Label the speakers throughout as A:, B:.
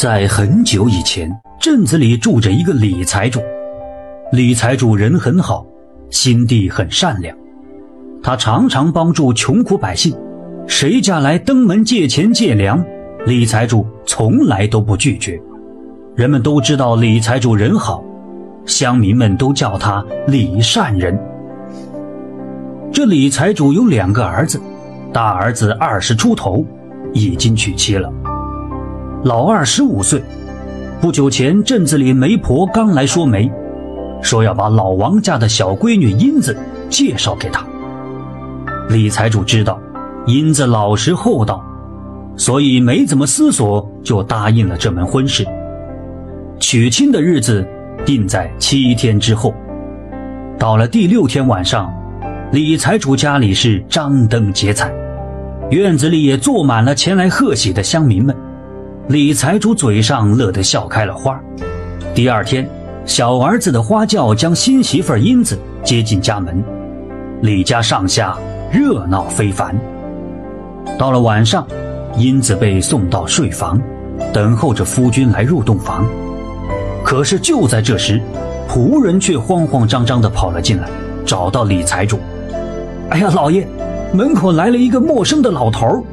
A: 在很久以前，镇子里住着一个李财主。李财主人很好，心地很善良，他常常帮助穷苦百姓。谁家来登门借钱借粮，李财主从来都不拒绝。人们都知道李财主人好，乡民们都叫他李善人。这李财主有两个儿子，大儿子二十出头，已经娶妻了。老二十五岁，不久前镇子里媒婆刚来说媒，说要把老王家的小闺女英子介绍给他。李财主知道英子老实厚道，所以没怎么思索就答应了这门婚事。娶亲的日子定在七天之后。到了第六天晚上，李财主家里是张灯结彩，院子里也坐满了前来贺喜的乡民们。李财主嘴上乐得笑开了花。第二天，小儿子的花轿将新媳妇英子接进家门，李家上下热闹非凡。到了晚上，英子被送到睡房，等候着夫君来入洞房。可是就在这时，仆人却慌慌张张地跑了进来，找到李财主：“哎呀，老爷，门口来了一个陌生的老头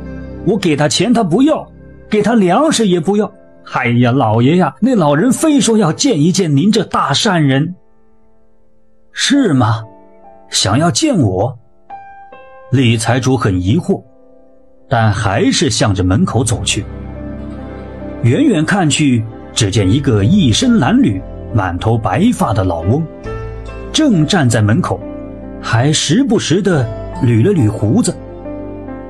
A: 我给他钱，他不要。”给他粮食也不要，哎呀，老爷呀，那老人非说要见一见您这大善人，是吗？想要见我？李财主很疑惑，但还是向着门口走去。远远看去，只见一个一身褴褛、满头白发的老翁，正站在门口，还时不时的捋了捋胡子。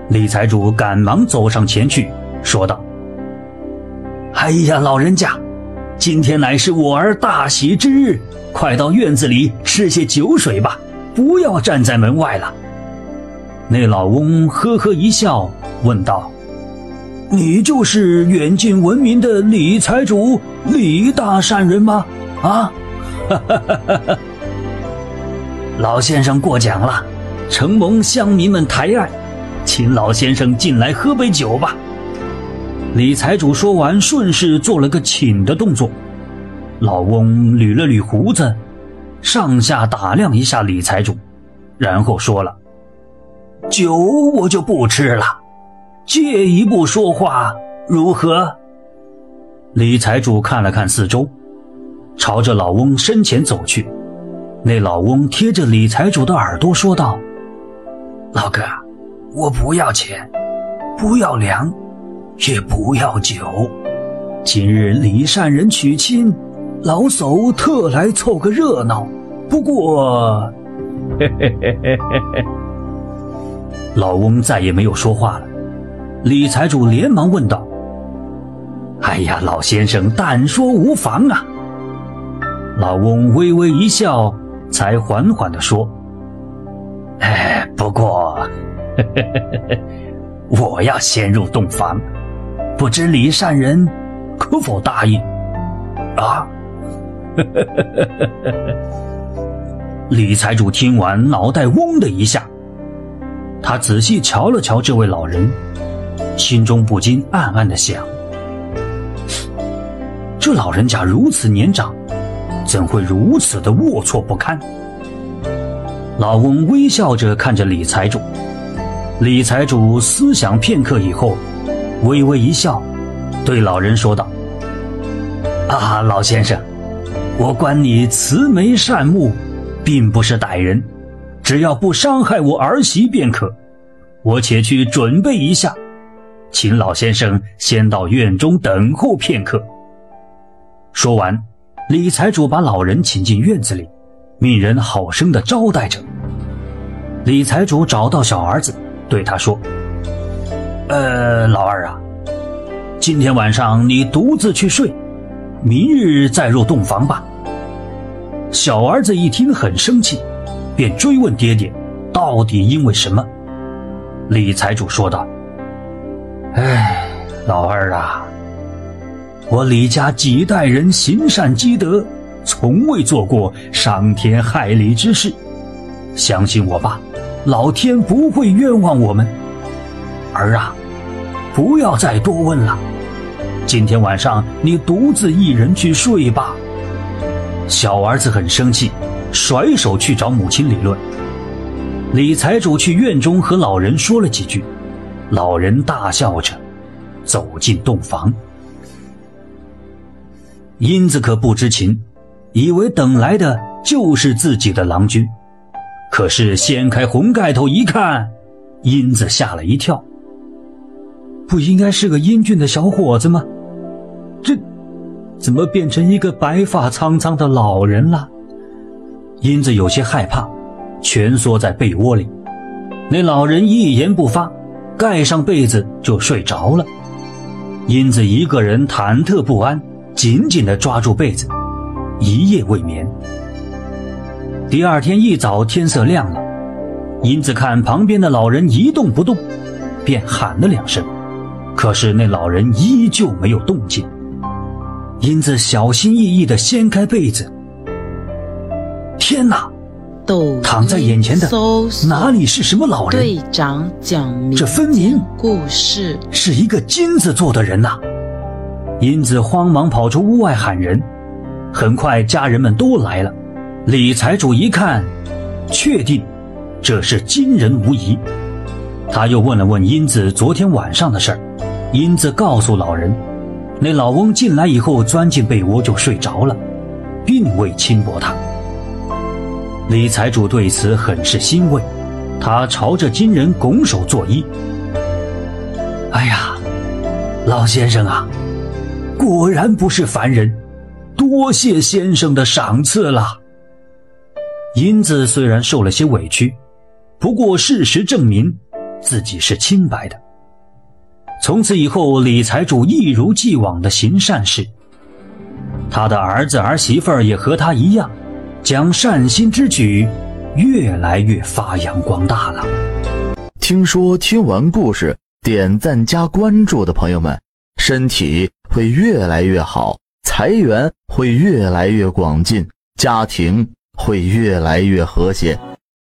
A: 李财主赶忙走上前去，说道。哎呀，老人家，今天乃是我儿大喜之日，快到院子里吃些酒水吧，不要站在门外了。那老翁呵呵一笑，问道：“你就是远近闻名的李财主李大善人吗？”啊，哈哈哈哈哈！老先生过奖了，承蒙乡民们抬爱，请老先生进来喝杯酒吧。李财主说完，顺势做了个请的动作。老翁捋了捋胡子，上下打量一下李财主，然后说了：“酒我就不吃了，借一步说话如何？”李财主看了看四周，朝着老翁身前走去。那老翁贴着李财主的耳朵说道：“老哥，我不要钱，不要粮。”也不要酒。今日李善人娶亲，老叟特来凑个热闹。不过，嘿嘿嘿嘿嘿嘿。老翁再也没有说话了。李财主连忙问道：“哎呀，老先生，但说无妨啊。”老翁微微一笑，才缓缓地说：“哎，不过，嘿嘿嘿嘿，我要先入洞房。”不知李善人可否答应？啊！李财主听完，脑袋嗡的一下。他仔细瞧了瞧这位老人，心中不禁暗暗的想：这老人家如此年长，怎会如此的龌龊不堪？老翁微笑着看着李财主，李财主思想片刻以后。微微一笑，对老人说道：“啊，老先生，我观你慈眉善目，并不是歹人，只要不伤害我儿媳便可。我且去准备一下，请老先生先到院中等候片刻。”说完，李财主把老人请进院子里，命人好生的招待着。李财主找到小儿子，对他说。呃，老二啊，今天晚上你独自去睡，明日再入洞房吧。小儿子一听很生气，便追问爹爹，到底因为什么？李财主说道：“哎，老二啊，我李家几代人行善积德，从未做过伤天害理之事，相信我吧，老天不会冤枉我们。儿啊。”不要再多问了，今天晚上你独自一人去睡吧。”小儿子很生气，甩手去找母亲理论。李财主去院中和老人说了几句，老人大笑着走进洞房。英子可不知情，以为等来的就是自己的郎君，可是掀开红盖头一看，英子吓了一跳。不应该是个英俊的小伙子吗？这怎么变成一个白发苍苍的老人了？英子有些害怕。蜷缩在被窝里，那老人一言不发，盖上被子就睡着了。英子一个人忐忑不安，紧紧地抓住被子，一夜未眠。第二天一早，天色亮了，英子看旁边的老人一动不动，便喊了两声，可是那老人依旧没有动静。英子小心翼翼地掀开被子，天哪！躺在眼前的哪里是什么老人？
B: 队长讲
A: 这分明
B: 故事
A: 是一个金子做的人呐！英子慌忙跑出屋外喊人，很快家人们都来了。李财主一看，确定这是金人无疑。他又问了问英子昨天晚上的事儿，英子告诉老人，那老翁进来以后钻进被窝就睡着了，并未轻薄他。李财主对此很是欣慰，他朝着金人拱手作揖。哎呀，老先生啊，果然不是凡人，多谢先生的赏赐了。英子虽然受了些委屈，不过事实证明自己是清白的。从此以后，李财主一如既往的行善事，他的儿子儿媳妇儿也和他一样。将善心之举越来越发扬光大了。
C: 听说听完故事点赞加关注的朋友们，身体会越来越好，财源会越来越广进，家庭会越来越和谐。